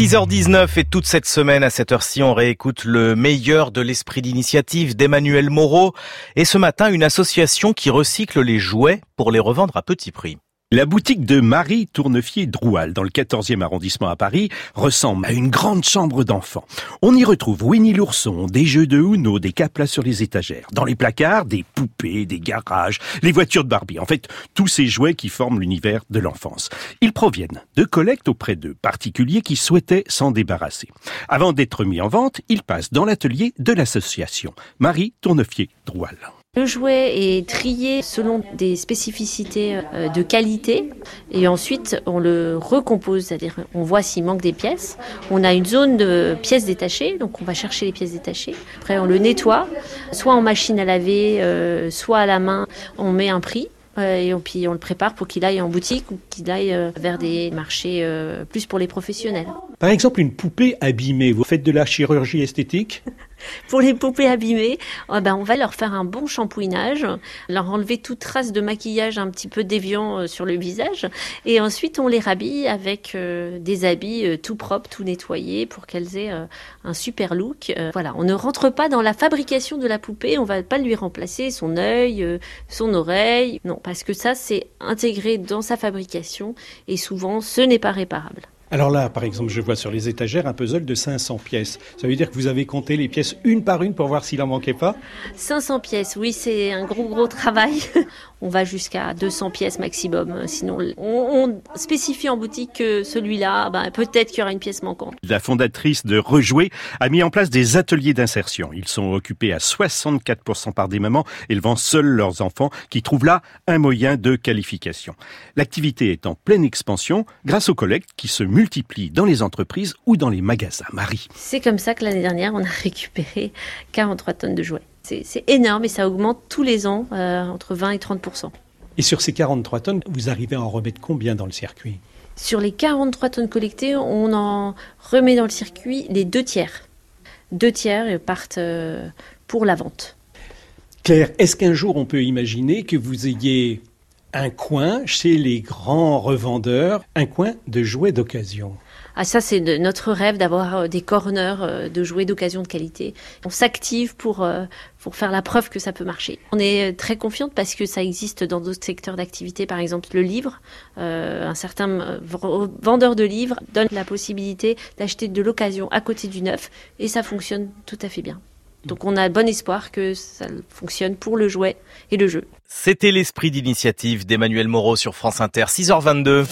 6h19 et toute cette semaine à cette heure-ci, on réécoute le meilleur de l'esprit d'initiative d'Emmanuel Moreau et ce matin une association qui recycle les jouets pour les revendre à petit prix. La boutique de Marie Tournefier-Droual, dans le 14e arrondissement à Paris, ressemble à une grande chambre d'enfants. On y retrouve Winnie l'ourson, des jeux de Uno, des caplas sur les étagères. Dans les placards, des poupées, des garages, les voitures de Barbie. En fait, tous ces jouets qui forment l'univers de l'enfance. Ils proviennent de collectes auprès de particuliers qui souhaitaient s'en débarrasser. Avant d'être mis en vente, ils passent dans l'atelier de l'association Marie Tournefier-Droual. Le jouet est trié selon des spécificités euh, de qualité et ensuite on le recompose, c'est-à-dire on voit s'il manque des pièces. On a une zone de pièces détachées, donc on va chercher les pièces détachées. Après on le nettoie, soit en machine à laver, euh, soit à la main. On met un prix euh, et puis on le prépare pour qu'il aille en boutique ou qu'il aille vers des marchés plus pour les professionnels. Par exemple, une poupée abîmée, vous faites de la chirurgie esthétique? Pour les poupées abîmées, oh ben on va leur faire un bon shampouinage, leur enlever toute trace de maquillage un petit peu déviant euh, sur le visage, et ensuite on les rhabille avec euh, des habits euh, tout propres, tout nettoyés, pour qu'elles aient un super look. voilà, on ne rentre pas dans la fabrication de la poupée, on va pas lui remplacer son œil, son oreille, non, parce que ça c'est intégré dans sa fabrication, et souvent ce n'est pas réparable. Alors là, par exemple, je vois sur les étagères un puzzle de 500 pièces. Ça veut dire que vous avez compté les pièces une par une pour voir s'il en manquait pas 500 pièces, oui, c'est un gros gros travail. On va jusqu'à 200 pièces maximum. Sinon, on, spécifie en boutique que celui-là, ben, peut-être qu'il y aura une pièce manquante. La fondatrice de Rejouer a mis en place des ateliers d'insertion. Ils sont occupés à 64% par des mamans élevant seuls leurs enfants qui trouvent là un moyen de qualification. L'activité est en pleine expansion grâce aux collectes qui se multiplient multiplie dans les entreprises ou dans les magasins. Marie. C'est comme ça que l'année dernière, on a récupéré 43 tonnes de jouets. C'est énorme et ça augmente tous les ans, euh, entre 20 et 30 Et sur ces 43 tonnes, vous arrivez à en remettre combien dans le circuit? Sur les 43 tonnes collectées, on en remet dans le circuit les deux tiers. Deux tiers partent euh, pour la vente. Claire, est-ce qu'un jour on peut imaginer que vous ayez un coin chez les grands revendeurs, un coin de jouets d'occasion. Ah ça c'est notre rêve d'avoir euh, des corners euh, de jouets d'occasion de qualité. On s'active pour euh, pour faire la preuve que ça peut marcher. On est très confiante parce que ça existe dans d'autres secteurs d'activité, par exemple le livre. un certain vendeur de livres donne la possibilité d'acheter de l'occasion à côté du neuf et ça fonctionne tout à fait bien. Donc on a bon espoir que ça fonctionne pour le jouet et le jeu. C'était l'esprit d'initiative d'Emmanuel Moreau sur France Inter, 6h22.